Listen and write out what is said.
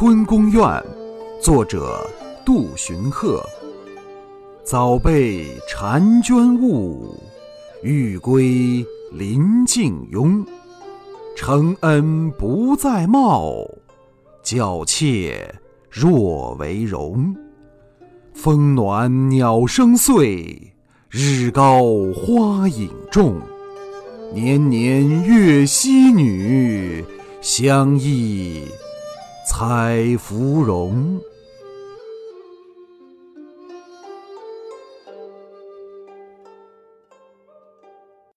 春宫怨》，作者杜荀鹤。早被婵娟误，欲归临静慵。承恩不再貌，教妾若为容。风暖鸟声碎，日高花影重。年年月溪女，相忆采芙蓉。